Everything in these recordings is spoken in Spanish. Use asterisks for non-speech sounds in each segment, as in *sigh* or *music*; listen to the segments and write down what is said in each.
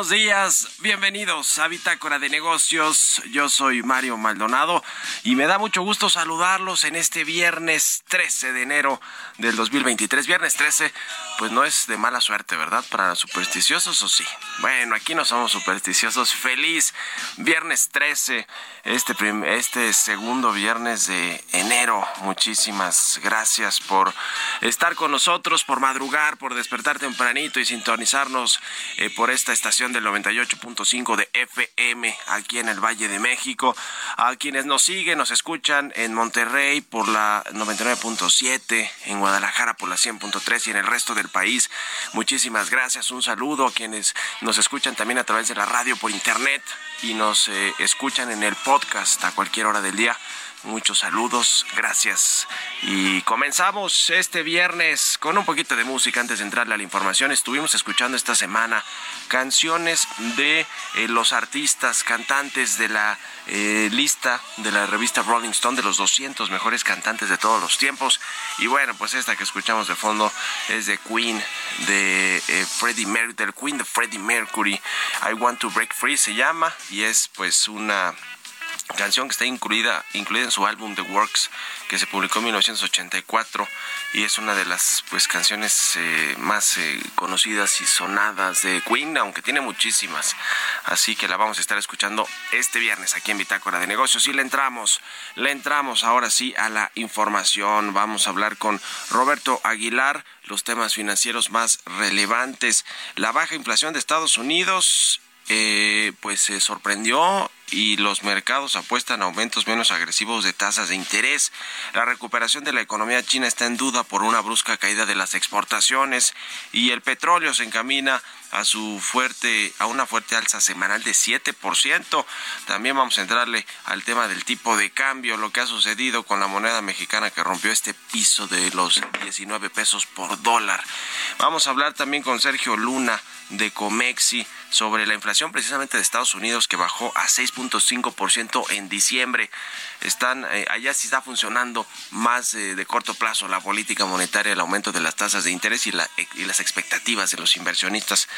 Buenos días. Bienvenidos a Bitácora de Negocios. Yo soy Mario Maldonado y me da mucho gusto saludarlos en este viernes 13 de enero del 2023. Viernes 13, pues no es de mala suerte, ¿verdad? Para los supersticiosos o sí. Bueno, aquí no somos supersticiosos. Feliz viernes 13, este, este segundo viernes de enero. Muchísimas gracias por estar con nosotros, por madrugar, por despertar tempranito y sintonizarnos eh, por esta estación del 98.5 de FM aquí en el Valle de México. A quienes nos siguen, nos escuchan en Monterrey por la 99.7, en Guadalajara por la 100.3 y en el resto del país. Muchísimas gracias. Un saludo a quienes nos escuchan también a través de la radio por internet y nos eh, escuchan en el podcast a cualquier hora del día. Muchos saludos, gracias. Y comenzamos este viernes con un poquito de música antes de entrarle a la información. Estuvimos escuchando esta semana canciones de eh, los artistas, cantantes de la eh, lista de la revista Rolling Stone de los 200 mejores cantantes de todos los tiempos. Y bueno, pues esta que escuchamos de fondo es de Queen, de eh, Freddie Mercury, del Queen de Freddie Mercury. I Want to Break Free se llama y es pues una canción que está incluida, incluida en su álbum The Works, que se publicó en 1984 y es una de las pues canciones eh, más eh, conocidas y sonadas de Queen, aunque tiene muchísimas. Así que la vamos a estar escuchando este viernes aquí en Bitácora de Negocios y le entramos, le entramos ahora sí a la información. Vamos a hablar con Roberto Aguilar los temas financieros más relevantes, la baja inflación de Estados Unidos eh, pues se sorprendió y los mercados apuestan a aumentos menos agresivos de tasas de interés. La recuperación de la economía china está en duda por una brusca caída de las exportaciones y el petróleo se encamina a su fuerte a una fuerte alza semanal de 7%. También vamos a entrarle al tema del tipo de cambio, lo que ha sucedido con la moneda mexicana que rompió este piso de los 19 pesos por dólar. Vamos a hablar también con Sergio Luna de Comexi sobre la inflación precisamente de Estados Unidos que bajó a 6.5% en diciembre. Están eh, allá sí está funcionando más eh, de corto plazo la política monetaria, el aumento de las tasas de interés y, las expectativas de los inversionistas.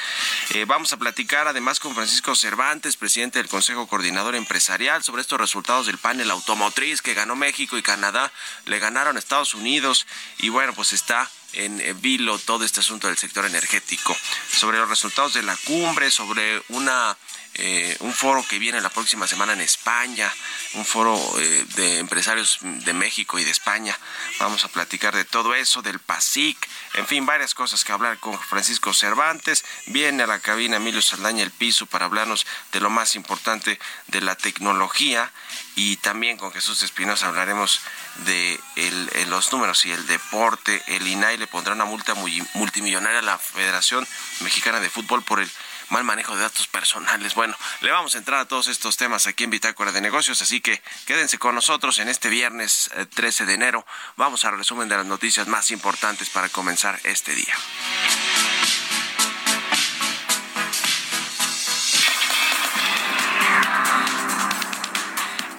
Eh, vamos a platicar además con Francisco Cervantes, presidente del Consejo Coordinador Empresarial, sobre estos resultados del panel automotriz que ganó México y Canadá, le ganaron Estados Unidos y bueno, pues está en vilo todo este asunto del sector energético, sobre los resultados de la cumbre, sobre una eh, un foro que viene la próxima semana en España, un foro eh, de empresarios de México y de España. Vamos a platicar de todo eso, del PASIC, en fin, varias cosas que hablar con Francisco Cervantes. Viene a la cabina Emilio Saldaña el piso para hablarnos de lo más importante de la tecnología y también con Jesús Espinosa hablaremos de los números y el deporte. El INAI le pondrá una multa multimillonaria a la Federación Mexicana de Fútbol por el mal manejo de datos personales. Bueno, le vamos a entrar a todos estos temas aquí en Bitácora de Negocios, así que quédense con nosotros en este viernes 13 eh, de enero. Vamos a resumen de las noticias más importantes para comenzar este día.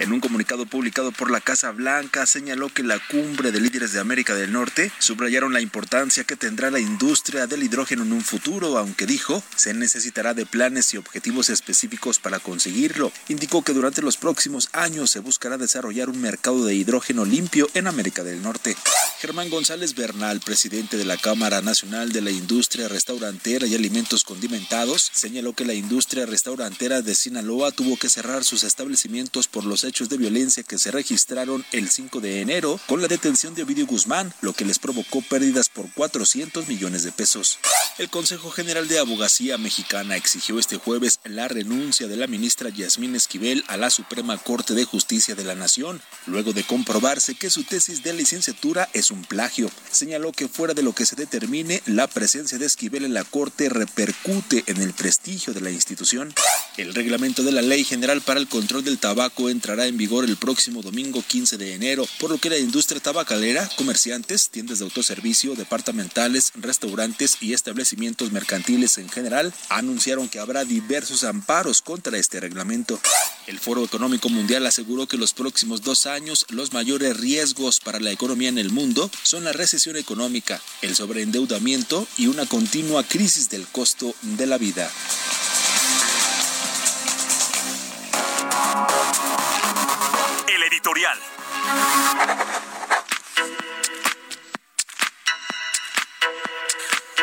En un comunicado publicado por la Casa Blanca, señaló que la cumbre de líderes de América del Norte subrayaron la importancia que tendrá la industria del hidrógeno en un futuro, aunque dijo se necesitará de planes y objetivos específicos para conseguirlo. Indicó que durante los próximos años se buscará desarrollar un mercado de hidrógeno limpio en América del Norte. Germán González Bernal, presidente de la Cámara Nacional de la Industria Restaurantera y Alimentos Condimentados, señaló que la industria restaurantera de Sinaloa tuvo que cerrar sus establecimientos por los hechos hechos de violencia que se registraron el 5 de enero con la detención de Ovidio Guzmán, lo que les provocó pérdidas por 400 millones de pesos. El Consejo General de Abogacía Mexicana exigió este jueves la renuncia de la ministra Yasmín Esquivel a la Suprema Corte de Justicia de la Nación, luego de comprobarse que su tesis de licenciatura es un plagio. Señaló que fuera de lo que se determine, la presencia de Esquivel en la Corte repercute en el prestigio de la institución. El reglamento de la Ley General para el Control del Tabaco entrará en vigor el próximo domingo 15 de enero, por lo que la industria tabacalera, comerciantes, tiendas de autoservicio, departamentales, restaurantes y establecimientos mercantiles en general anunciaron que habrá diversos amparos contra este reglamento. El Foro Económico Mundial aseguró que los próximos dos años los mayores riesgos para la economía en el mundo son la recesión económica, el sobreendeudamiento y una continua crisis del costo de la vida.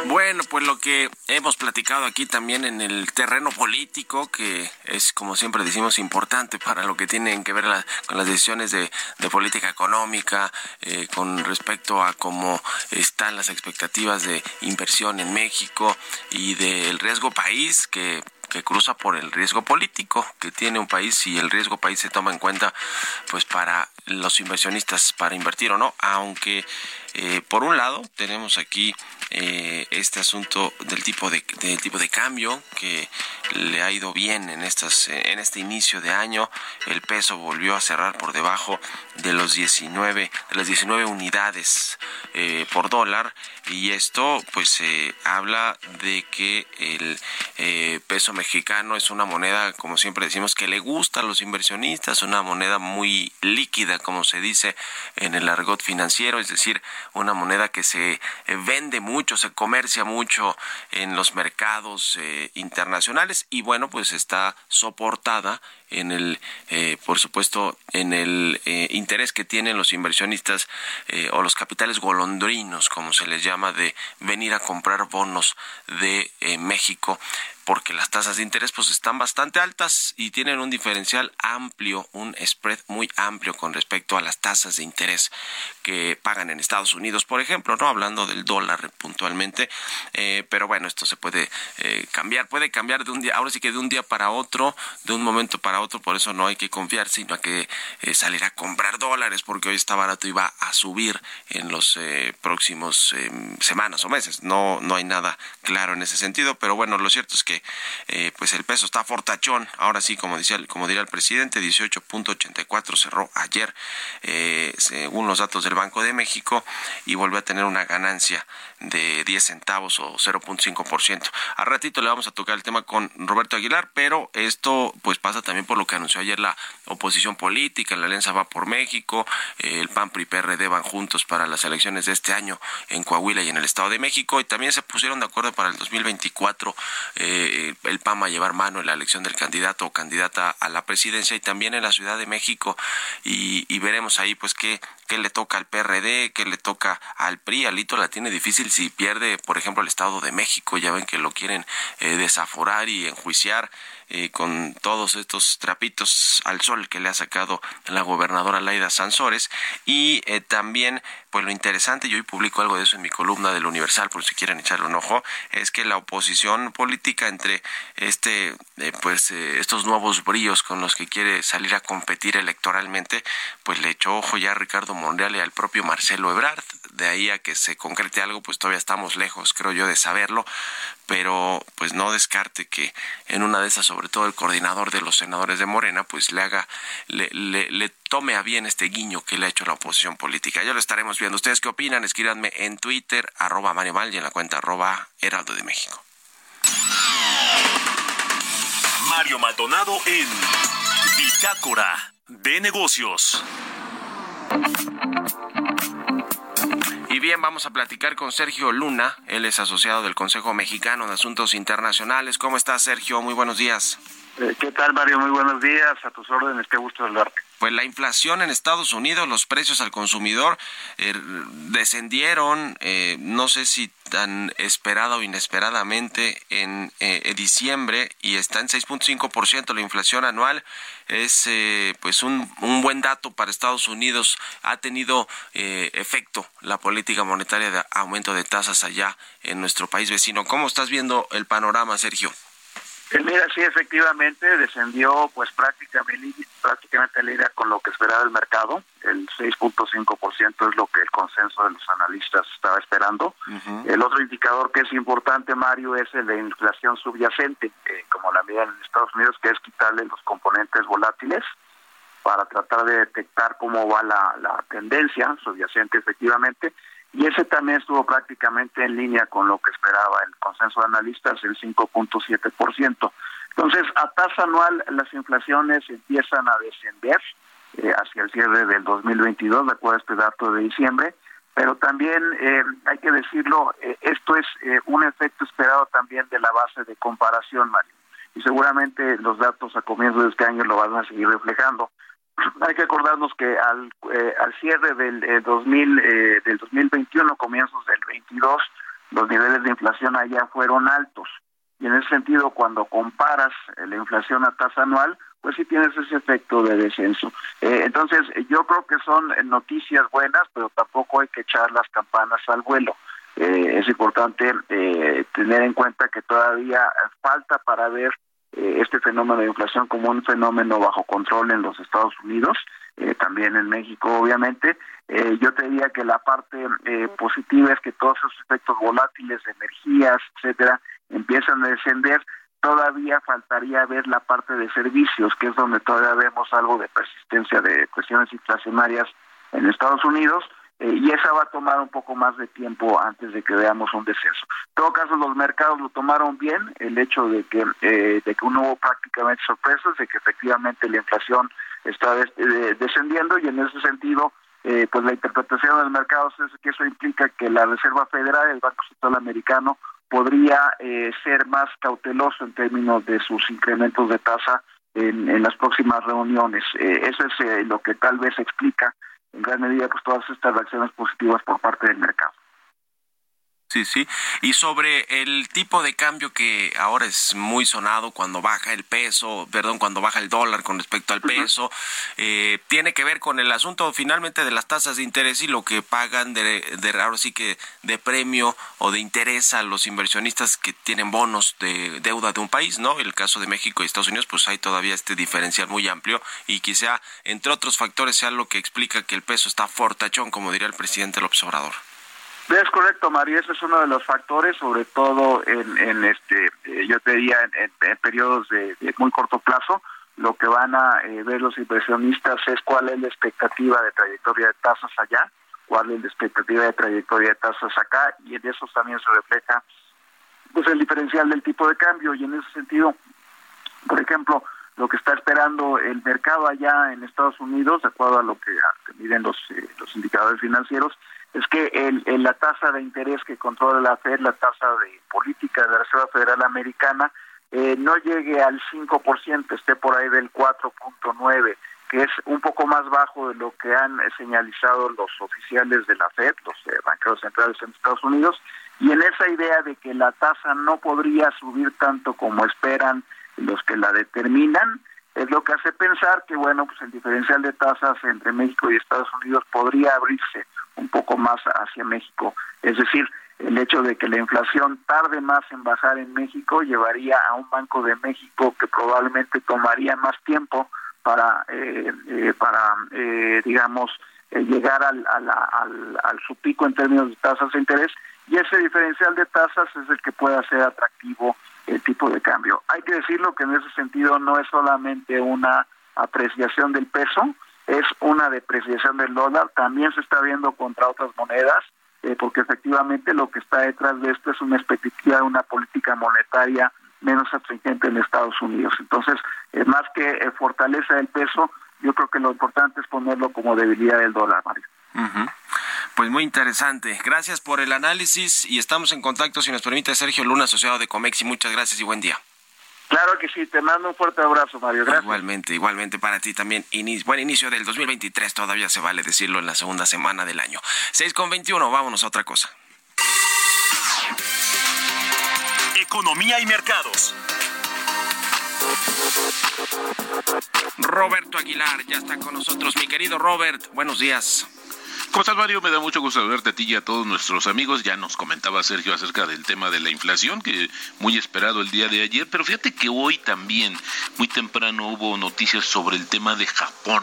Bueno, pues lo que hemos platicado aquí también en el terreno político, que es como siempre decimos importante para lo que tienen que ver con las decisiones de, política económica, eh, con respecto a cómo están las expectativas de inversión en México y del riesgo país que que cruza por el riesgo político que tiene un país y el riesgo país se toma en cuenta pues para los inversionistas para invertir o no, aunque eh, por un lado tenemos aquí eh, este asunto del tipo de tipo de cambio que le ha ido bien en estas en este inicio de año. El peso volvió a cerrar por debajo de los 19 de las 19 unidades eh, por dólar y esto pues habla de que el peso mexicano es una moneda como siempre decimos que le gusta a los inversionistas, una moneda muy líquida como se dice en el argot financiero, es decir, una moneda que se vende mucho, se comercia mucho en los mercados internacionales y bueno pues está soportada en el, eh, por supuesto, en el eh, interés que tienen los inversionistas eh, o los capitales golondrinos, como se les llama, de venir a comprar bonos de México porque las tasas de interés pues están bastante altas y tienen un diferencial amplio, un spread muy amplio con respecto a las tasas de interés que pagan en Estados Unidos, por ejemplo, no hablando del dólar puntualmente, eh, pero bueno, esto se puede eh, cambiar, puede cambiar de un día, ahora sí que de un día para otro, de un momento para otro, por eso no hay que confiar, sino que eh, salir a comprar dólares, porque hoy está barato y va a subir en los próximos semanas o meses. No, no hay nada claro en ese sentido, pero bueno, lo cierto es que eh, pues el peso está fortachón, ahora sí, como, decía, como diría el presidente, 18.84 cerró ayer, eh, según los datos del Banco de México, y volvió a tener una ganancia de 10 centavos o 0.5%. A ratito le vamos a tocar el tema con Roberto Aguilar, pero esto pues pasa también por lo que anunció ayer la oposición política, la alianza va por México, el PAN PRI PRD van juntos para las elecciones de este año en Coahuila y en el Estado de México y también se pusieron de acuerdo para el 2024 eh, el PAN va a llevar mano en la elección del candidato o candidata a la presidencia y también en la Ciudad de México y, y veremos ahí pues qué, qué le toca al PRD, qué le toca al PRI, Alito la tiene difícil si pierde por ejemplo el Estado de México, ya ven que lo quieren eh, desaforar y enjuiciar eh, con todos estos trapitos al sol que le ha sacado la gobernadora Laida Sansores y eh, también pues lo interesante, yo hoy publico algo de eso en mi columna del Universal, por si quieren echarle un ojo, es que la oposición política entre este, eh, pues estos nuevos bríos con los que quiere salir a competir electoralmente, pues le echó ojo ya a Ricardo Monreal y al propio Marcelo Ebrard. De ahí a que se concrete algo, pues todavía estamos lejos, creo yo, de saberlo, pero pues no descarte que en una de esas, sobre todo el coordinador de los senadores de Morena, pues le haga, le, le, tome a bien este guiño que le ha hecho la oposición política. Ya lo estaremos viendo. ¿Ustedes qué opinan? Escríbanme en Twitter, arroba Mario Mal y en la cuenta arroba Heraldo de México. Mario Maldonado en Bitácora de Negocios. Y bien, vamos a platicar con Sergio Luna. Él es asociado del Consejo Mexicano de Asuntos Internacionales. ¿Cómo estás, Sergio? Muy buenos días. Eh, ¿Qué tal, Mario? Muy buenos días. A tus órdenes. Qué gusto saludarte. Pues la inflación en Estados Unidos, los precios al consumidor eh, descendieron, eh, no sé si tan esperada o inesperadamente en, eh, diciembre y está en 6.5% la inflación anual. Es pues un, un, buen dato para Estados Unidos. Ha tenido efecto la política monetaria de aumento de tasas allá en nuestro país vecino. ¿Cómo estás viendo el panorama, Sergio? Mira, sí, efectivamente descendió pues prácticamente, prácticamente la idea con lo que esperaba el mercado. El 6.5% es lo que el consenso de los analistas estaba esperando. El otro indicador que es importante, Mario, es el de inflación subyacente, como la medida en Estados Unidos, que es quitarle los componentes volátiles para tratar de detectar cómo va la, la tendencia subyacente efectivamente y ese también estuvo prácticamente en línea con lo que esperaba el consenso de analistas, el 5.7%. Entonces, a tasa anual las inflaciones empiezan a descender eh, hacia el cierre del 2022, de acuerdo a este dato de diciembre, pero también eh, hay que decirlo, eh, esto es un efecto esperado también de la base de comparación, Mario, y seguramente los datos a comienzos de este año lo van a seguir reflejando *laughs* hay que acordarnos que al, eh, al cierre del 2000 eh, eh, del 2021 comienzos del 22 los niveles de inflación allá fueron altos. Y en ese sentido cuando comparas la inflación a tasa anual pues sí tienes ese efecto de descenso. Entonces yo creo que son noticias buenas pero tampoco hay que echar las campanas al vuelo. Es importante tener en cuenta que todavía falta para ver eh, este fenómeno de inflación como un fenómeno bajo control en los Estados Unidos, eh, también en México obviamente. Eh, yo te diría que la parte positiva es que todos esos efectos volátiles, energías, etcétera, empiezan a descender, todavía faltaría ver la parte de servicios, que es donde todavía vemos algo de persistencia de cuestiones inflacionarias en Estados Unidos, eh, y esa va a tomar un poco más de tiempo antes de que veamos un descenso. En todo caso, los mercados lo tomaron bien, el hecho de que, eh, de que no hubo prácticamente sorpresas, de que efectivamente la inflación está descendiendo y en ese sentido, eh, pues la interpretación del mercado es que eso implica que la Reserva Federal, el Banco Central Americano, podría eh, ser más cauteloso en términos de sus incrementos de tasa en, en las próximas reuniones. Eh, eso es eh, lo que tal vez explica en gran medida pues todas estas reacciones positivas por parte del mercado. Sí, sí. Y sobre el tipo de cambio que ahora es muy sonado cuando baja el peso, perdón, cuando baja el dólar con respecto al peso, eh, tiene que ver con el asunto finalmente de las tasas de interés y lo que pagan de, de ahora sí que de premio o de interés a los inversionistas que tienen bonos de deuda de un país, ¿no? El caso de México y Estados Unidos, pues hay todavía este diferencial muy amplio y quizá, entre otros factores, sea lo que explica que el peso está fortachón, como diría el presidente López Obrador. Es correcto, María, ese es uno de los factores, sobre todo en, este, eh, yo te diría, en, periodos de, muy corto plazo, lo que van a eh, ver los inversionistas es cuál es la expectativa de trayectoria de tasas allá, cuál es la expectativa de trayectoria de tasas acá, y en eso también se refleja pues el diferencial del tipo de cambio, y en ese sentido, por ejemplo, lo que está esperando el mercado allá en Estados Unidos, de acuerdo a lo que, a miden los, eh, los indicadores financieros, es que el, la tasa de interés que controla la Fed, la tasa de política de la Reserva Federal Americana, eh, no llegue al 5%, esté por ahí del 4.9%, que es un poco más bajo de lo que han señalizado los oficiales de la Fed, los eh, banqueros centrales en Estados Unidos, y en esa idea de que la tasa no podría subir tanto como esperan los que la determinan, es lo que hace pensar que, bueno, pues el diferencial de tasas entre México y Estados Unidos podría abrirse un poco más hacia México. Es decir, el hecho de que la inflación tarde más en bajar en México llevaría a un Banco de México que probablemente tomaría más tiempo para, eh, eh, para eh, digamos, llegar al, al, al, al su pico en términos de tasas de interés y ese diferencial de tasas es el que puede hacer atractivo el tipo de cambio. Hay que decirlo que en ese sentido no es solamente una apreciación del peso, es una depreciación del dólar, también se está viendo contra otras monedas, eh, porque efectivamente lo que está detrás de esto es una expectativa de una política monetaria menos astringente en Estados Unidos. Entonces, eh, más que eh, fortaleza del peso, yo creo que lo importante es ponerlo como debilidad del dólar, Mario. Uh. Pues muy interesante. Gracias por el análisis y estamos en contacto, si nos permite, Sergio Luna, asociado de Comex, y muchas gracias y buen día. Claro que sí, te mando un fuerte abrazo, Mario. Gracias. Igualmente, igualmente para ti también. Inicio, buen inicio del 2023, todavía se vale decirlo en la segunda semana del año. 6 con 21, vámonos a otra cosa. Economía y mercados. Roberto Aguilar ya está con nosotros. Mi querido Robert, buenos días. ¿Cómo estás, Mario? Me da mucho gusto saludarte a ti y a todos nuestros amigos. Ya nos comentaba Sergio acerca del tema de la inflación, que muy esperado el día de ayer, pero fíjate que hoy también, muy temprano, hubo noticias sobre el tema de Japón.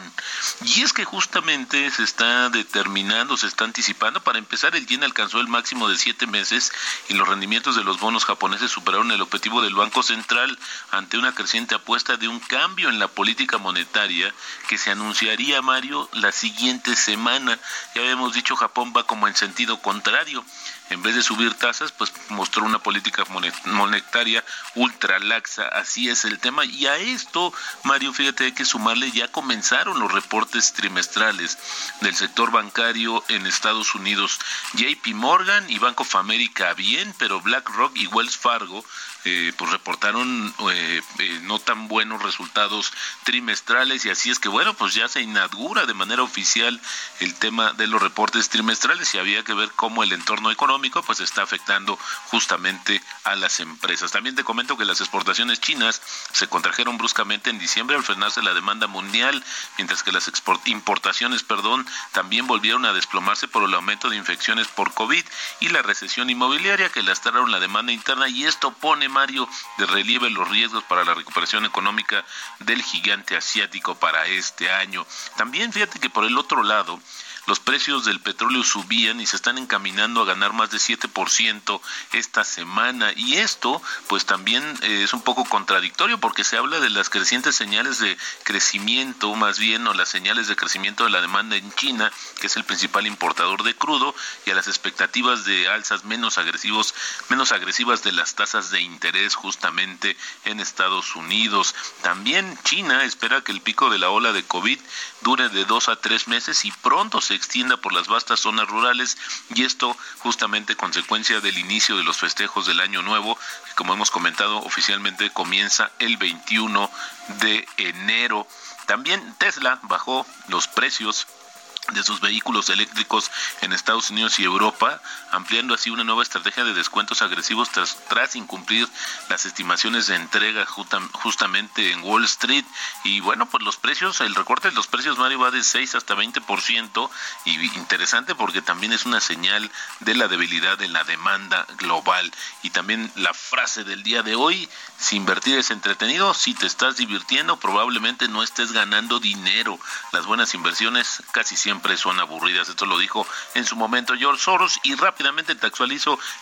Y es que justamente se está determinando, se está anticipando. Para empezar, el yen alcanzó el máximo de siete meses y los rendimientos de los bonos japoneses superaron el objetivo del Banco Central ante una creciente apuesta de un cambio en la política monetaria que se anunciaría, Mario, la siguiente semana ya habíamos dicho Japón va como en sentido contrario. En vez de subir tasas, pues mostró una política monetaria ultra laxa. Así es el tema. Y a esto, Mario, fíjate, hay que sumarle, ya comenzaron los reportes trimestrales del sector bancario en Estados Unidos. JP Morgan y Bank of America bien, pero BlackRock y Wells Fargo eh, pues reportaron eh, eh, no tan buenos resultados trimestrales y así es que bueno pues ya se inaugura de manera oficial el tema de los reportes trimestrales y había que ver cómo el entorno económico pues está afectando justamente a las empresas. También te comento que las exportaciones chinas se contrajeron bruscamente en diciembre al frenarse la demanda mundial, mientras que las importaciones, perdón, también volvieron a desplomarse por el aumento de infecciones por COVID y la recesión inmobiliaria que lastraron la demanda interna y esto pone De relieve los riesgos para la recuperación económica del gigante asiático para este año. También fíjate que por el otro lado, los precios del petróleo subían y se están encaminando a ganar más de 7% esta semana. Y esto, pues también eh, es un poco contradictorio porque se habla de las crecientes señales de crecimiento, más bien, o las señales de crecimiento de la demanda en China, que es el principal importador de crudo, y a las expectativas de alzas menos agresivos, menos agresivas de las tasas de interés justamente en Estados Unidos. También China espera que el pico de la ola de COVID dure de dos a tres meses y pronto se extienda por las vastas zonas rurales y esto justamente consecuencia del inicio de los festejos del Año Nuevo, que como hemos comentado oficialmente comienza el 21 de enero. También Tesla bajó los precios de sus vehículos eléctricos en Estados Unidos y Europa, ampliando así una nueva estrategia de descuentos agresivos tras, tras incumplir las estimaciones de entrega justamente en Wall Street. Y bueno, pues los precios, el recorte de los precios, Mario, va de 6 hasta 20%, y interesante porque también es una señal de la debilidad en la demanda global. Y también la frase del día de hoy, si invertir es entretenido, si te estás divirtiendo, probablemente no estés ganando dinero. Las buenas inversiones casi siempre son aburridas. Esto lo dijo en su momento George Soros y rápidamente te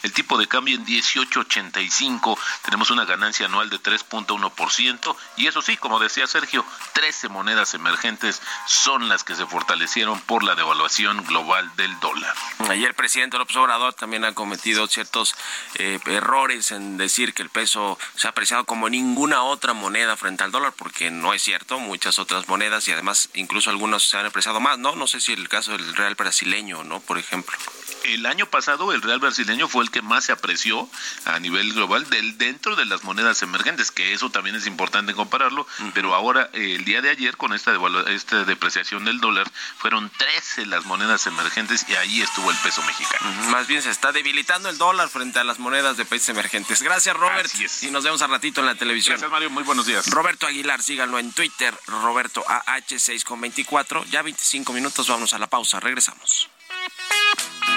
el tipo de cambio en 18.85. Tenemos una ganancia anual de 3.1% y eso sí, como decía Sergio, 13 monedas emergentes son las que se fortalecieron por la devaluación global del dólar. Ayer el presidente López Obrador también ha cometido ciertos eh, errores en decir que el peso se ha apreciado como ninguna otra moneda frente al dólar, porque no es cierto, muchas otras monedas y además incluso algunos se han apreciado más, ¿no? No sé si el caso del real brasileño, ¿no? Por ejemplo. El año pasado el real brasileño fue el que más se apreció a nivel global del dentro de las monedas emergentes, que eso también es importante compararlo, pero ahora el día de ayer con esta, esta depreciación del dólar fueron 13 las monedas emergentes y ahí estuvo el peso mexicano. Más bien se está debilitando el dólar frente a las monedas de países emergentes. Gracias Robert y nos vemos al ratito en la televisión. Gracias Mario, muy buenos días. Roberto Aguilar, síganlo en Twitter, Roberto AH6 con 24, ya 25 minutos, vamos a la pausa, regresamos.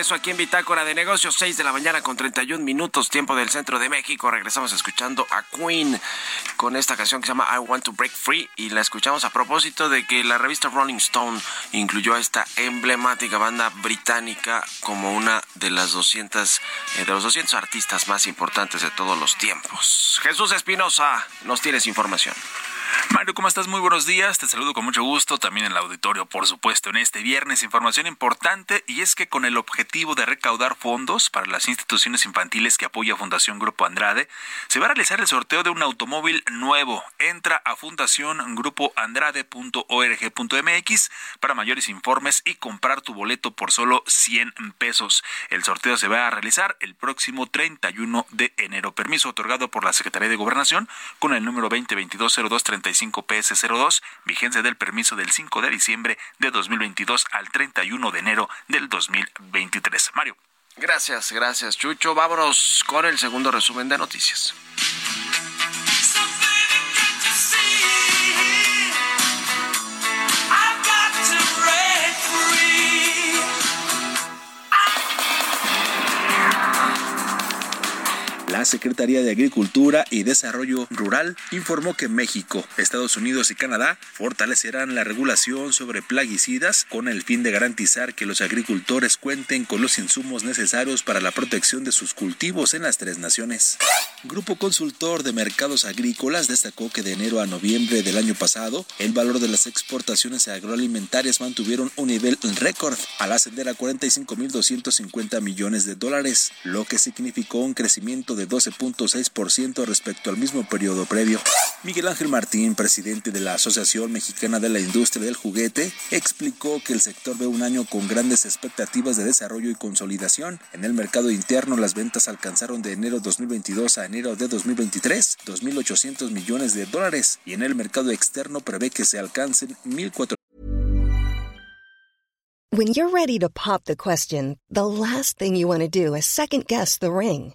Regreso aquí en Bitácora de Negocios, 6 de la mañana con 31 minutos, tiempo del centro de México. Regresamos escuchando a Queen con esta canción que se llama I Want to Break Free y la escuchamos a propósito de que la revista Rolling Stone incluyó a esta emblemática banda británica como una de las 200 eh, de los 200 artistas más importantes de todos los tiempos. Jesús Espinosa, nos tienes información. Mario, ¿cómo estás? Muy buenos días. Te saludo con mucho gusto. También en el auditorio, por supuesto, en este viernes. Información importante y es que con el objetivo de recaudar fondos para las instituciones infantiles que apoya Fundación Grupo Andrade, se va a realizar el sorteo de un automóvil nuevo. Entra a fundaciongrupoandrade.org.mx para mayores informes y comprar tu boleto por solo 100 pesos. El sorteo se va a realizar el próximo 31 de enero. Permiso otorgado por la Secretaría de Gobernación con el número 20220230 35PS02, vigencia del permiso del 5 de diciembre de 2022 al 31 de enero del 2023. Mario. Gracias, gracias Chucho. Vámonos con el segundo resumen de noticias. La Secretaría de Agricultura y Desarrollo Rural informó que México, Estados Unidos y Canadá fortalecerán la regulación sobre plaguicidas con el fin de garantizar que los agricultores cuenten con los insumos necesarios para la protección de sus cultivos en las tres naciones. Grupo Consultor de Mercados Agrícolas destacó que de enero a noviembre del año pasado, el valor de las exportaciones agroalimentarias mantuvieron un nivel récord al ascender a 45.250 millones de dólares, lo que significó un crecimiento de 12.6% respecto al mismo periodo previo. Miguel Ángel Martín, presidente de la Asociación Mexicana de la Industria del Juguete, explicó que el sector ve un año con grandes expectativas de desarrollo y consolidación. En el mercado interno, las ventas alcanzaron de enero 2022 a enero de 2023 2.800 millones de dólares y en el mercado externo prevé que se alcancen 1.400 When you're ready to pop the question, the last thing you want to do is second guess the ring.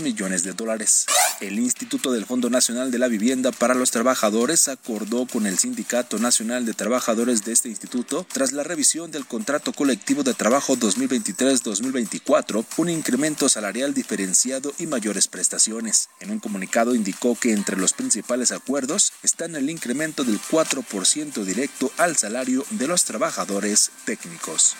Millones de dólares. El Instituto del Fondo Nacional de la Vivienda para los Trabajadores acordó con el Sindicato Nacional de Trabajadores de este instituto, tras la revisión del contrato colectivo de trabajo 2023-2024, un incremento salarial diferenciado y mayores prestaciones. En un comunicado indicó que entre los principales acuerdos están el incremento del 4% directo al salario de los trabajadores técnicos.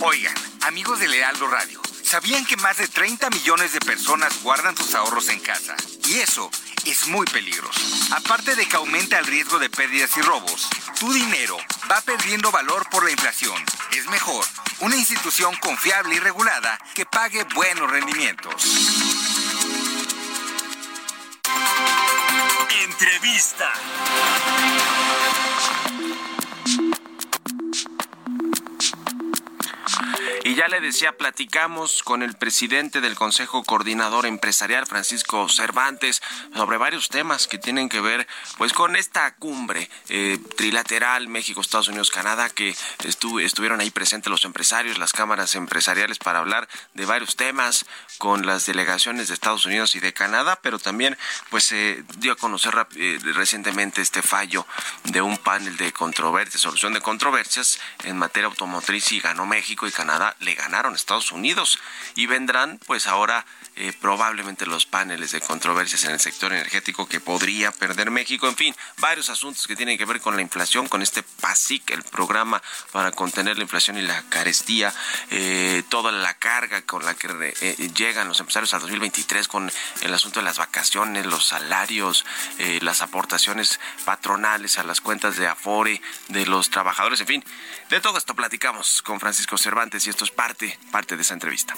Oigan, amigos de Lealdo Radio, ¿sabían que más de 30 millones de personas guardan sus ahorros en casa? Y eso es muy peligroso. Aparte de que aumenta el riesgo de pérdidas y robos, tu dinero va perdiendo valor por la inflación. Es mejor una institución confiable y regulada que pague buenos rendimientos. Entrevista. Y ya le decía, platicamos con el presidente del Consejo Coordinador Empresarial, Francisco Cervantes, sobre varios temas que tienen que ver pues con esta cumbre eh, trilateral México, Estados Unidos, Canadá, que estu estuvieron ahí presentes los empresarios, las cámaras empresariales para hablar de varios temas con las delegaciones de Estados Unidos y de Canadá, pero también pues se dio a conocer eh, recientemente este fallo de un panel de controversias, solución de controversias en materia automotriz y ganó México y Canadá le ganaron Estados Unidos y vendrán pues ahora eh, probablemente los paneles de controversias en el sector energético que podría perder México. En fin, varios asuntos que tienen que ver con la inflación, con este PASIC, el programa para contener la inflación y la carestía, eh, toda la carga con la que eh, llegan los empresarios al 2023 con el asunto de las vacaciones, los salarios, las aportaciones patronales a las cuentas de Afore de los trabajadores, en fin, de todo esto platicamos con Francisco Cervantes y esto parte, parte de esa entrevista.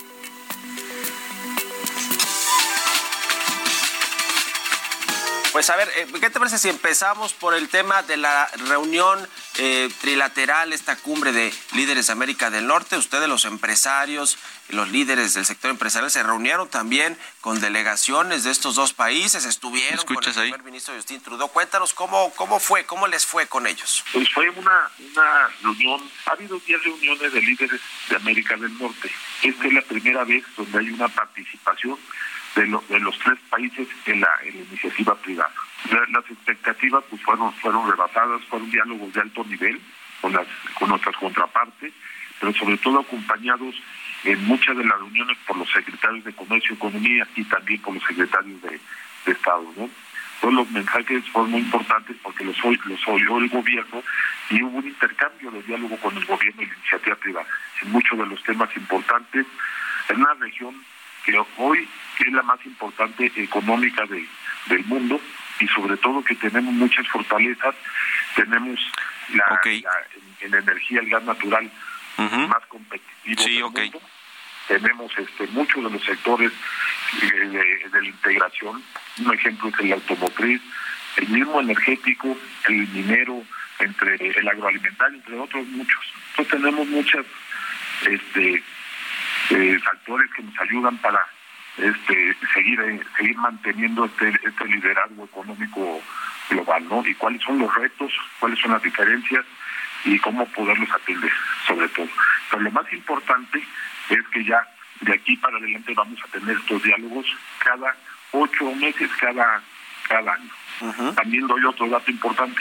Pues a ver, eh, ¿qué te parece si empezamos por el tema de la reunión eh, trilateral, esta cumbre de líderes de América del Norte? Ustedes, los empresarios, los líderes del sector empresarial, se reunieron también con delegaciones de estos dos países, estuvieron con el primer ministro Justin Trudeau. Cuéntanos cómo, cómo fue, cómo les fue con ellos. Pues fue una, una reunión, ha habido 10 reuniones de líderes de América del Norte. Esta es la primera vez donde hay una participación de, de los tres países en la, iniciativa privada. Las expectativas pues fueron fueron rebasadas, fueron diálogos de alto nivel con las con nuestras contrapartes, pero sobre todo acompañados en muchas de las reuniones por los secretarios de Comercio y Economía y también por los secretarios de, Estado, ¿no? Todos los mensajes fueron muy importantes porque los, los oyó el gobierno y hubo un intercambio de diálogo con el gobierno y la iniciativa privada en muchos de los temas importantes en una región que hoy es la más importante económica de, del mundo y sobre todo que tenemos muchas fortalezas, tenemos la, en, energía el gas natural más competitivo del mundo. tenemos este muchos de los sectores de, la integración, un ejemplo es el automotriz, el mismo energético, el minero, entre el agroalimentario, entre otros muchos. Entonces tenemos muchas este eh, factores que nos ayudan para este seguir eh, seguir manteniendo este este liderazgo económico global, ¿no? Y cuáles son los retos, cuáles son las diferencias y cómo poderlos atender, sobre todo. Pero lo más importante es que ya de aquí para adelante vamos a tener estos diálogos cada ocho meses, cada, cada año. También doy otro dato importante.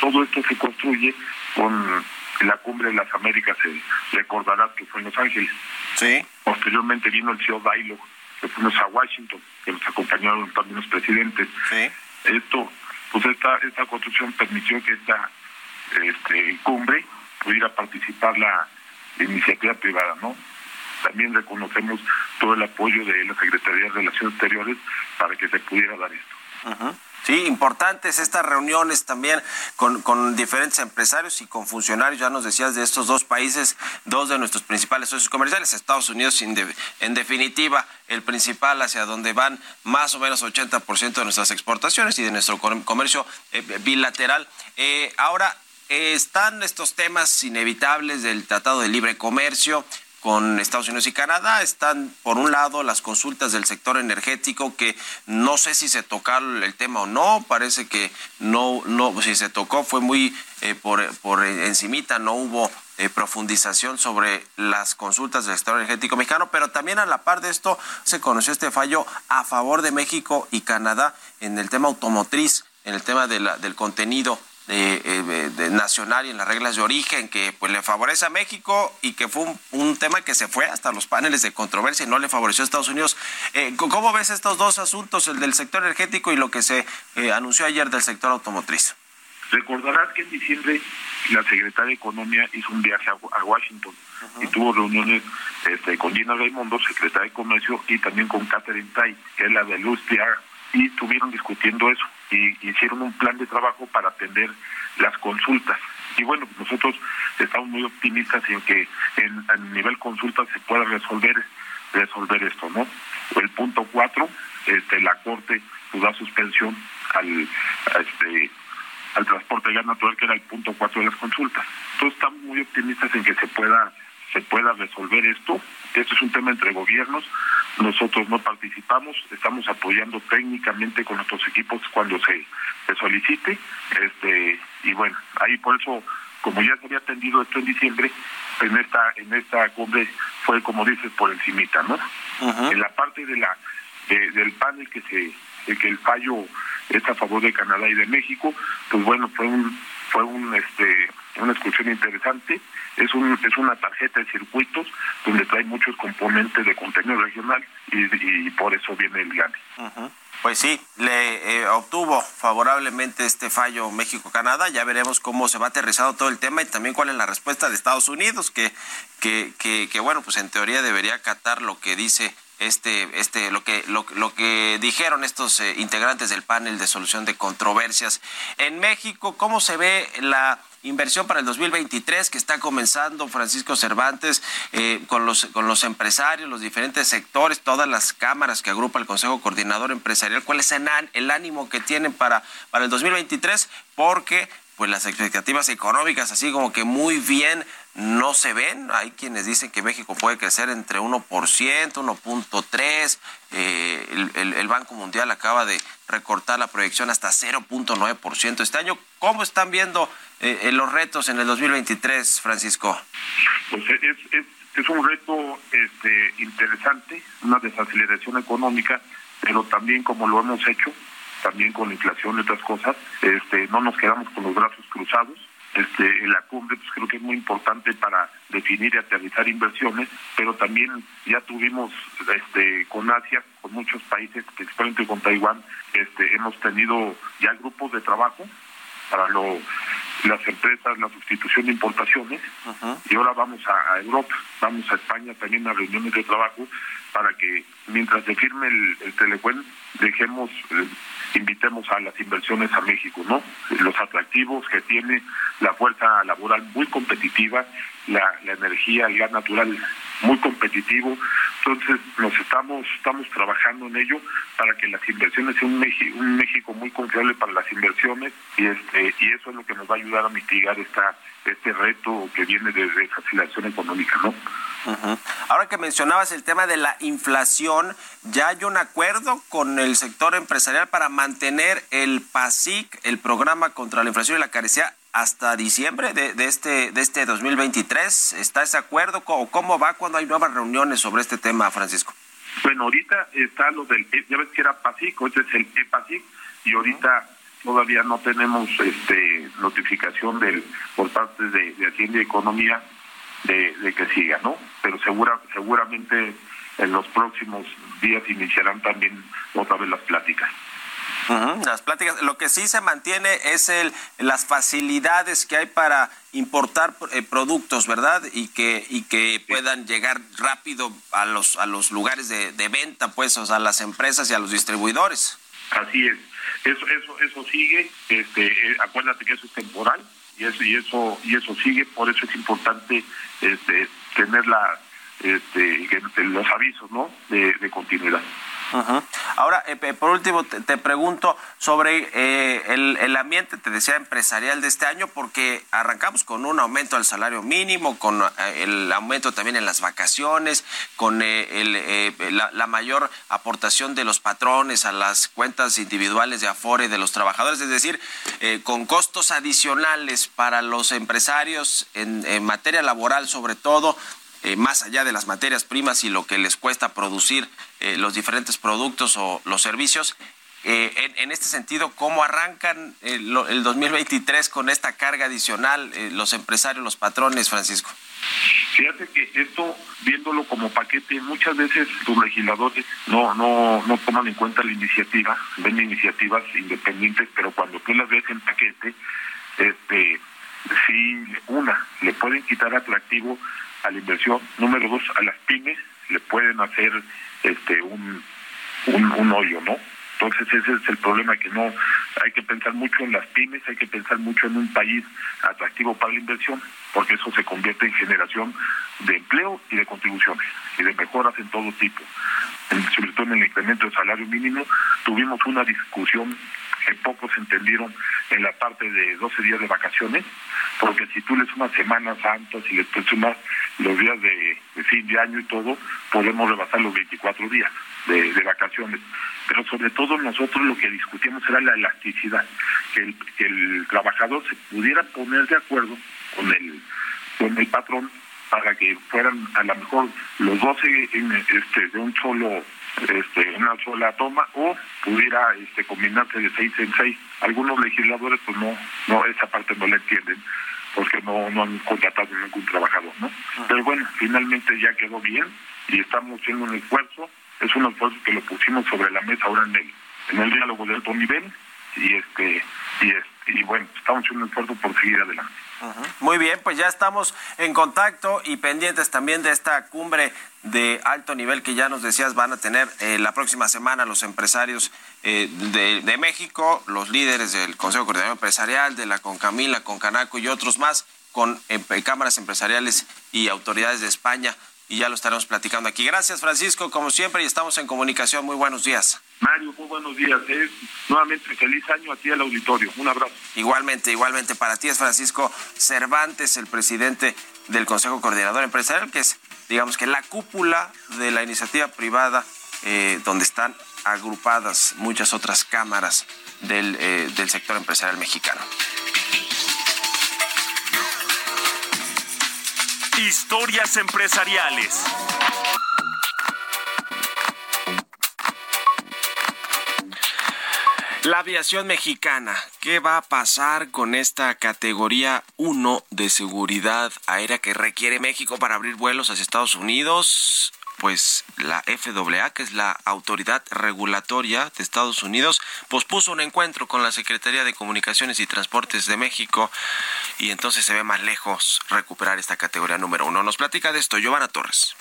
Todo esto se construye con la cumbre de las Américas, se recordarás que fue en Los Ángeles. Sí. Posteriormente vino el CEO Dialogue, que fuimos a Washington, que nos acompañaron también los presidentes. Sí. Esto, pues esta, esta construcción permitió que esta este, cumbre pudiera participar la iniciativa privada, ¿no? También reconocemos todo el apoyo de la Secretaría de Relaciones Exteriores para que se pudiera dar esto. Sí, importantes estas reuniones también con, con, diferentes empresarios y con funcionarios, ya nos decías, de estos dos países, dos de nuestros principales socios comerciales, Estados Unidos en definitiva, el principal hacia donde van más o menos 80% de nuestras exportaciones y de nuestro comercio eh, bilateral. Eh, ahora, eh, están estos temas inevitables del Tratado de Libre Comercio, con Estados Unidos y Canadá. Están, por un lado, las consultas del sector energético, que no sé si se tocaron el tema o no, parece que no, no si se tocó fue muy eh, por, por encimita, no hubo eh, profundización sobre las consultas del sector energético mexicano, pero también a la par de esto se conoció este fallo a favor de México y Canadá en el tema automotriz, en el tema de la, del contenido eh, de, nacional y en las reglas de origen que pues le favorece a México y que fue un, tema que se fue hasta los paneles de controversia y no le favoreció a Estados Unidos. Eh, ¿Cómo ves estos dos asuntos, el del sector energético y lo que se eh, anunció ayer del sector automotriz? Recordarás que en diciembre la Secretaría de Economía hizo un viaje a, Washington y tuvo reuniones este, con Gina Raimondo, secretaria de Comercio, y también con Catherine Tai, que es la de Luz y estuvieron discutiendo eso y hicieron un plan de trabajo para atender las consultas. Y bueno, nosotros estamos muy optimistas en que en, a nivel consulta se pueda resolver resolver esto, ¿no? El punto cuatro, este, la Corte da suspensión al, este, al transporte de gas natural, que era el punto cuatro de las consultas. Entonces estamos muy optimistas en que se pueda se pueda resolver esto. Esto es un tema entre gobiernos. Nosotros no participamos, estamos apoyando técnicamente con nuestros equipos cuando se, se solicite. Este, y bueno, ahí por eso, como ya se había atendido esto en diciembre, en esta en esta cumbre fue como dices por encimita, ¿no? En la parte de la del panel que se que el fallo está a favor de Canadá y de México, pues bueno, fue un fue un este una discusión interesante. Es, un, es una tarjeta de circuitos donde trae muchos componentes de contenido regional y, por eso viene el GANE. Pues sí, le eh, obtuvo favorablemente este fallo México-Canadá. Ya veremos cómo se va aterrizando todo el tema y también cuál es la respuesta de Estados Unidos, que, que, que, que bueno, pues en teoría debería acatar lo que dice este, este, lo que, lo, lo que dijeron estos eh, integrantes del panel de solución de controversias. En México, ¿cómo se ve la inversión para el 2023 que está comenzando Francisco Cervantes eh, con los con los empresarios, los diferentes sectores, todas las cámaras que agrupa el Consejo Coordinador Empresarial, cuál es el ánimo que tienen para para el 2023 porque pues las expectativas económicas así como que muy bien no se ven. Hay quienes dicen que México puede crecer entre 1%, 1.3%. Eh, el, Banco Mundial acaba de recortar la proyección hasta 0.9% este año. ¿Cómo están viendo eh, los retos en el 2023, Francisco? Pues es, es, es un reto este, interesante, una desaceleración económica, pero también como lo hemos hecho, también con la inflación y otras cosas, este, no nos quedamos con los brazos cruzados. Este, en la cumbre pues creo que es muy importante para definir y aterrizar inversiones, pero también ya tuvimos este, con Asia, con muchos países, principalmente con Taiwán, este, hemos tenido ya grupos de trabajo para lo, las empresas, la sustitución de importaciones, y ahora vamos a, Europa, vamos a España también a reuniones de trabajo para que mientras se firme el, el dejemos eh, invitemos a las inversiones a México, ¿no? Los atractivos que tiene la fuerza laboral muy competitiva, la, energía, el gas natural muy competitivo. Entonces, nos estamos estamos trabajando en ello para que las inversiones sean un México, un México muy confiable para las inversiones y este y eso es lo que nos va a ayudar a mitigar esta este reto que viene de desacceleración económica, ¿no? Ahora que mencionabas el tema de la inflación, ya hay un acuerdo con el sector empresarial para mantener el PASIC, el programa contra la inflación y la carecía, hasta diciembre de, este de este 2023. ¿Está ese acuerdo o cómo va cuando hay nuevas reuniones sobre este tema, Francisco? Bueno, ahorita está lo del, ya ves que era PASIC, este es el EPASIC, y ahorita todavía no tenemos este notificación del por parte de, de Hacienda y Economía de, que siga, ¿no? Pero segura, seguramente en los próximos días iniciarán también otra vez las pláticas. Las pláticas. Lo que sí se mantiene es el, las facilidades que hay para importar eh, productos, ¿verdad? Y que y que puedan llegar rápido a los a los lugares de, venta, pues, o sea, a las empresas y a los distribuidores. Así es. Eso eso eso sigue. Este, eh, acuérdate que eso es temporal y eso y eso y eso sigue. Por eso es importante este, tener la, este, los avisos ¿no? de, de continuidad. Ahora, eh, por último, te, pregunto sobre eh, el, ambiente, te decía, empresarial de este año, porque arrancamos con un aumento al salario mínimo, con eh, el aumento también en las vacaciones, con la, mayor aportación de los patrones a las cuentas individuales de Afore de los trabajadores, es decir, con costos adicionales para los empresarios en materia laboral sobre todo, eh, más allá de las materias primas y lo que les cuesta producir eh, los diferentes productos o los servicios. Eh, en, este sentido, ¿cómo arrancan el, 2023 con esta carga adicional los empresarios, los patrones, Francisco? Fíjate que esto, viéndolo como paquete, muchas veces los legisladores no, no, no toman en cuenta la iniciativa, ven iniciativas independientes, pero cuando tú las ves en paquete, este, si una, le pueden quitar atractivo a la inversión. Número dos, a las pymes le pueden hacer este un, un, hoyo, ¿no? Entonces ese es el problema que no hay que pensar mucho en las pymes, hay que pensar mucho en un país atractivo para la inversión, porque eso se convierte en generación de empleo y de contribuciones y de mejoras en todo tipo. sobre todo en el incremento del salario mínimo, tuvimos una discusión que pocos entendieron en la parte de 12 días de vacaciones, porque si tú le sumas Semanas Santas y le sumas los días de, fin de año y todo, podemos rebasar los 24 días de, vacaciones. Pero sobre todo nosotros lo que discutíamos era la elasticidad, que el, que el trabajador se pudiera poner de acuerdo con el, con el patrón para que fueran a lo mejor los 12 en, este, de un solo este, una sola toma o pudiera este, combinarse de seis en seis. Algunos legisladores pues no, no esa parte no la entienden porque no, no han contratado ningún trabajador, ¿no? Pero bueno, finalmente ya quedó bien y estamos haciendo un esfuerzo, es un esfuerzo que lo pusimos sobre la mesa ahora en el, en el diálogo de alto nivel y este y, y bueno, estamos haciendo un esfuerzo por seguir adelante. Muy bien, pues ya estamos en contacto y pendientes también de esta cumbre de alto nivel que ya nos decías van a tener eh, la próxima semana los empresarios eh, de, México, los líderes del Consejo Coordinador Empresarial, de la Concamila, Concanaco y otros más, con eh, cámaras empresariales y autoridades de España y ya lo estaremos platicando aquí. Gracias, Francisco, como siempre, y estamos en comunicación. Muy buenos días. Mario, muy buenos días. Eh. Nuevamente, feliz año a ti al auditorio. Un abrazo. Igualmente, igualmente para ti es Francisco Cervantes, el presidente del Consejo Coordinador Empresarial, que es, digamos que la cúpula de la iniciativa privada, eh, donde están agrupadas muchas otras cámaras del, eh, del sector empresarial mexicano. Historias empresariales. La aviación mexicana, ¿qué va a pasar con esta categoría 1 de seguridad aérea que requiere México para abrir vuelos hacia Estados Unidos? Pues la FAA, que es la autoridad regulatoria de Estados Unidos, pospuso un encuentro con la Secretaría de Comunicaciones y Transportes de México y entonces se ve más lejos recuperar esta categoría número uno. Nos platica de esto Giovanna Torres.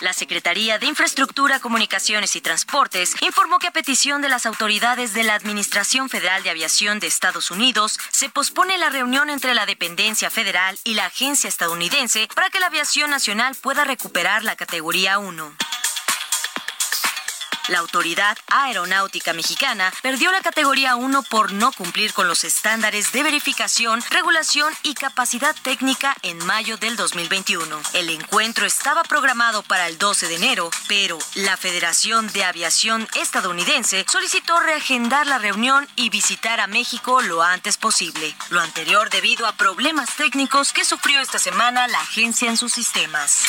La Secretaría de Infraestructura, Comunicaciones y Transportes informó que a petición de las autoridades de la Administración Federal de Aviación de Estados Unidos, se pospone la reunión entre la dependencia federal y la agencia estadounidense para que la aviación nacional pueda recuperar la categoría 1. La Autoridad Aeronáutica Mexicana perdió la categoría 1 por no cumplir con los estándares de verificación, regulación y capacidad técnica en mayo del 2021. El encuentro estaba programado para el 12 de enero, pero la Federación de Aviación estadounidense solicitó reagendar la reunión y visitar a México lo antes posible. Lo anterior debido a problemas técnicos que sufrió esta semana la agencia en sus sistemas.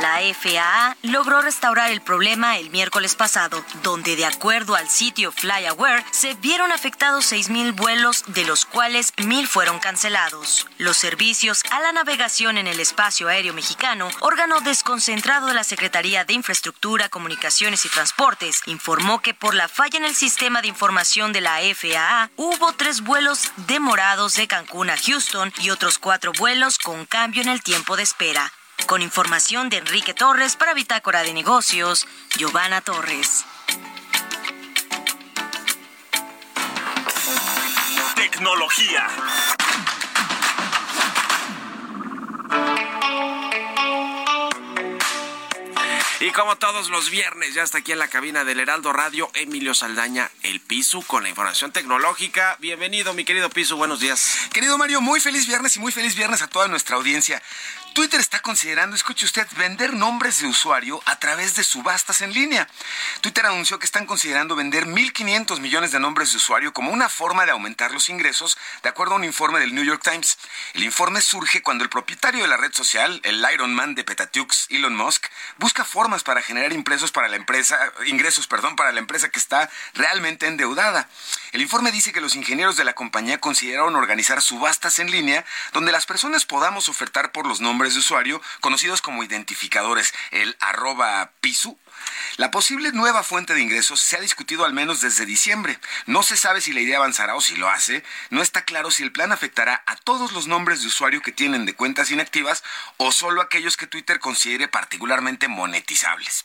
La FAA logró restaurar el problema el miércoles pasado, donde de acuerdo al sitio FlyAware se vieron afectados 6.000 vuelos, de los cuales 1.000 fueron cancelados. Los servicios a la navegación en el espacio aéreo mexicano, órgano desconcentrado de la Secretaría de Infraestructura, Comunicaciones y Transportes, informó que por la falla en el sistema de información de la FAA hubo tres vuelos demorados de Cancún a Houston y otros cuatro vuelos con cambio en el tiempo de espera. Con información de Enrique Torres para Bitácora de Negocios, Giovanna Torres. Tecnología. Y como todos los viernes, ya está aquí en la cabina del Heraldo Radio, Emilio Saldaña, el Pisu, con la información tecnológica. Bienvenido, mi querido Pisu, buenos días. Querido Mario, muy feliz viernes y muy feliz viernes a toda nuestra audiencia. Twitter está considerando, escuche usted, vender nombres de usuario a través de subastas en línea. Twitter anunció que están considerando vender 1.500 millones de nombres de usuario como una forma de aumentar los ingresos, de acuerdo a un informe del New York Times. El informe surge cuando el propietario de la red social, el Iron Man de Petatiux, Elon Musk, busca formas para generar impresos para la empresa, ingresos perdón, para la empresa que está realmente endeudada. El informe dice que los ingenieros de la compañía consideraron organizar subastas en línea donde las personas podamos ofertar por los nombres de usuario conocidos como identificadores, el arroba pisu. La posible nueva fuente de ingresos se ha discutido al menos desde diciembre. No se sabe si la idea avanzará o si lo hace. No está claro si el plan afectará a todos los nombres de usuario que tienen de cuentas inactivas o solo aquellos que Twitter considere particularmente monetizables.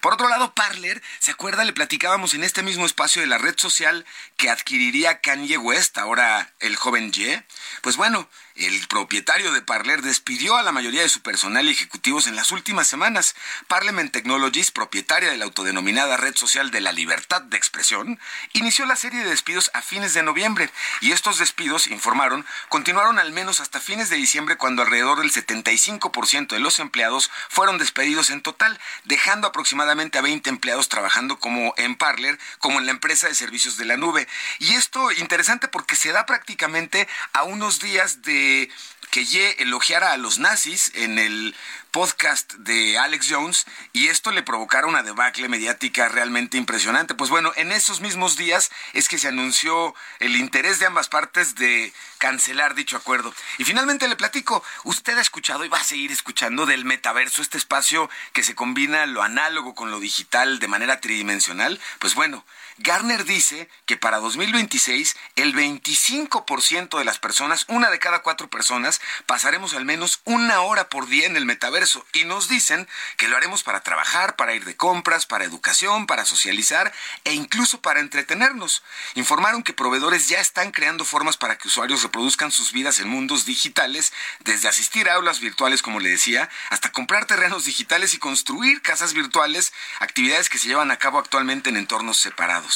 Por otro lado, Parler, ¿se acuerda? Le platicábamos en este mismo espacio de la red social que adquiriría Kanye West, ahora el joven Ye. Pues bueno, el propietario de Parler despidió a la mayoría de su personal y ejecutivos en las últimas semanas. Parliament Technologies, propietaria de la autodenominada red social de la libertad de expresión, inició la serie de despidos a fines de noviembre y estos despidos, informaron, continuaron al menos hasta fines de diciembre cuando alrededor del 75% de los empleados fueron despedidos en total, dejando aproximadamente a 20 empleados trabajando como en Parler, como en la empresa de servicios de la nube. Y esto interesante porque se da prácticamente a unos días de que Ye elogiara a los nazis en el podcast de Alex Jones y esto le provocara una debacle mediática realmente impresionante. Pues bueno, en esos mismos días es que se anunció el interés de ambas partes de cancelar dicho acuerdo. Y finalmente le platico, usted ha escuchado y va a seguir escuchando del metaverso, este espacio que se combina lo análogo con lo digital de manera tridimensional. Pues bueno, Garner dice que para 2026 el 25% de las personas, una de cada cuatro personas, pasaremos al menos una hora por día en el metaverso y nos dicen que lo haremos para trabajar, para ir de compras, para educación, para socializar e incluso para entretenernos. Informaron que proveedores ya están creando formas para que usuarios reproduzcan sus vidas en mundos digitales, desde asistir a aulas virtuales, como le decía, hasta comprar terrenos digitales y construir casas virtuales, actividades que se llevan a cabo actualmente en entornos separados.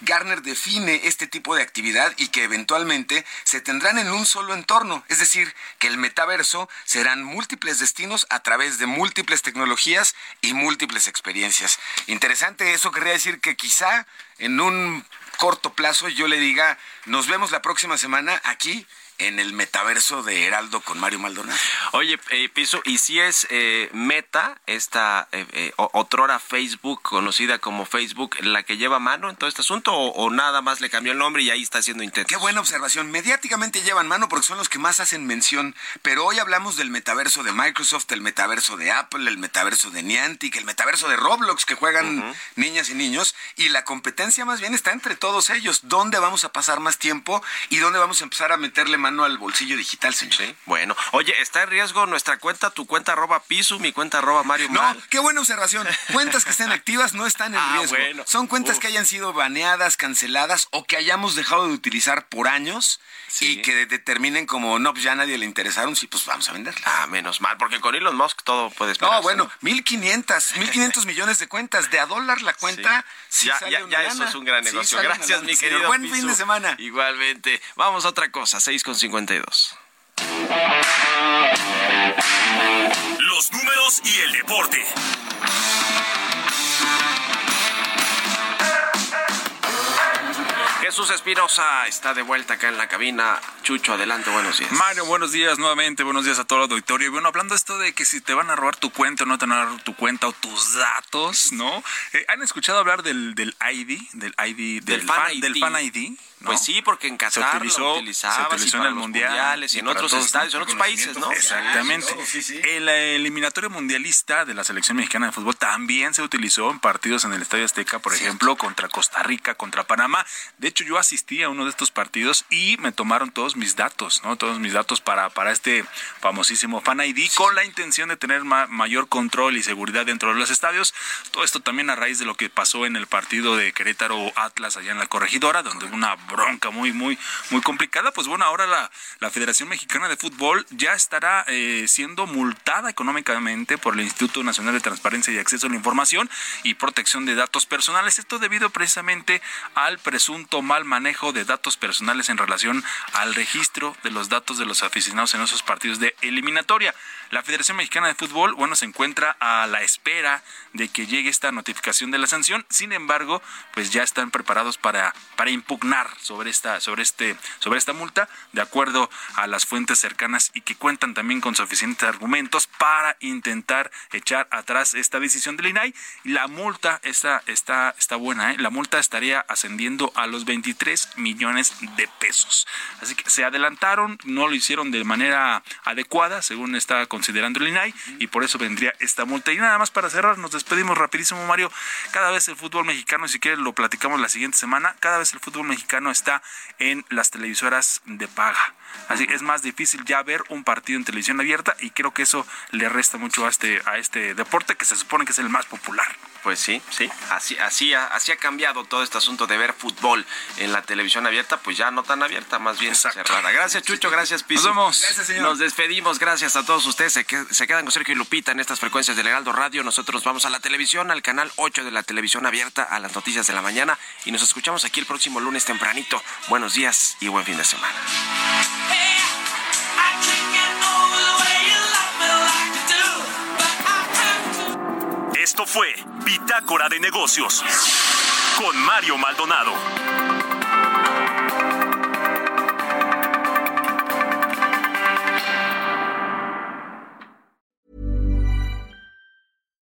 Garner define este tipo de actividad y que eventualmente se tendrán en un solo entorno, es decir, que el metaverso serán múltiples destinos a través de múltiples tecnologías y múltiples experiencias. Interesante eso querría decir que quizá en un corto plazo yo le diga, nos vemos la próxima semana aquí en el metaverso de Heraldo con Mario Maldonado. Oye, eh, Piso, ¿y si es eh, Meta, esta eh, eh otrora Facebook, conocida como Facebook, la que lleva mano en todo este asunto o, nada más le cambió el nombre y ahí está haciendo intento? Qué buena observación. Mediáticamente llevan mano porque son los que más hacen mención, pero hoy hablamos del metaverso de Microsoft, el metaverso de Apple, el metaverso de Niantic, el metaverso de Roblox que juegan niñas y niños y la competencia más bien está entre todos ellos. ¿Dónde vamos a pasar más tiempo y dónde vamos a empezar a meterle mano al bolsillo digital, señor. Sí, bueno. Oye, está en riesgo nuestra cuenta, tu cuenta arroba pisu, mi cuenta arroba Mario No, Mal. qué buena observación. Cuentas que estén *laughs* activas no están en Ah, riesgo. bueno. Son cuentas Uf. que hayan sido baneadas, canceladas o que hayamos dejado de utilizar por años Sí. y que determinen como, no, pues ya a nadie le interesaron, sí, pues vamos a venderla. Ah, menos mal, porque con Elon Musk todo puede esperar. No, bueno, 1.500, 1.500 *laughs* millones de cuentas. De a dólar la cuenta, sí ya, sale ya, una ya eso es un gran negocio. Gracias, mi querido Buen fin de semana. Igualmente. Vamos a otra cosa, 6 con 52. Los números y el deporte. Jesús Espinosa está de vuelta acá en la cabina. Chucho, adelante, buenos días. Mario, buenos días nuevamente, buenos días a todo el auditorio. Y bueno, hablando esto de que si te van a robar tu cuenta o no te van a robar tu cuenta o tus datos, ¿no? Eh, ¿Han escuchado hablar del, del ID, del ID, del, Fan ID? fan ID? ¿no? Pues sí, porque en se Qatar utilizó, lo se utilizó en el los mundial mundiales y en otros todos, estadios, en otros países, ¿no? Exactamente. En la eliminatoria mundialista de la selección mexicana de fútbol también se utilizó en partidos en el Estadio Azteca, por ejemplo, contra Costa Rica, contra Panamá. De hecho, yo asistí a uno de estos partidos y me tomaron todos mis datos, ¿no? Todos mis datos para, para este famosísimo Fan ID con la intención de tener ma- mayor control y seguridad dentro de los estadios. Todo esto también a raíz de lo que pasó en el partido de Querétaro Atlas allá en la corregidora, donde hubo una bronca muy, muy, muy complicada. Pues bueno, ahora la, la Federación Mexicana de Fútbol ya estará eh, siendo multada económicamente por el Instituto Nacional de Transparencia y Acceso a la Información y Protección de Datos Personales. Esto debido precisamente al presunto mal manejo de datos personales en relación al registro de los datos de los aficionados en esos partidos de eliminatoria. La Federación Mexicana de Fútbol, bueno, se encuentra a la espera de que llegue esta notificación de la sanción. Sin embargo, pues ya están preparados para, para impugnar sobre esta, sobre este, sobre esta multa, de acuerdo a las fuentes cercanas y que cuentan también con suficientes argumentos para intentar echar atrás esta decisión del INAI. La multa está, está, está buena, ¿eh? la multa estaría ascendiendo a los 23 millones de pesos. Así que se adelantaron, no lo hicieron de manera adecuada, según está considerando el INAI, y por eso vendría esta multa. Y nada más para cerrar, nos despedimos rapidísimo, Mario. Cada vez el fútbol mexicano, si quieres lo platicamos la siguiente semana, cada vez el fútbol mexicano está en las televisoras de paga. Así que es más difícil ya ver un partido en televisión abierta y creo que eso le resta mucho a este, a este deporte que se supone que es el más popular. Pues sí, sí, así, así, ha, así ha cambiado todo este asunto de ver fútbol en la televisión abierta, pues ya no tan abierta, más bien cerrada. Gracias, Chucho, gracias, Piso. Nos vemos. Gracias, señor. Nos despedimos, gracias a todos ustedes. Se, que- se quedan con Sergio y Lupita en estas frecuencias del Heraldo Radio. Nosotros vamos a la televisión, al canal 8 de la televisión abierta, a las noticias de la mañana. Y nos escuchamos aquí el próximo lunes tempranito. Buenos días y buen fin de semana. Esto fue Bitácora de Negocios con Mario Maldonado.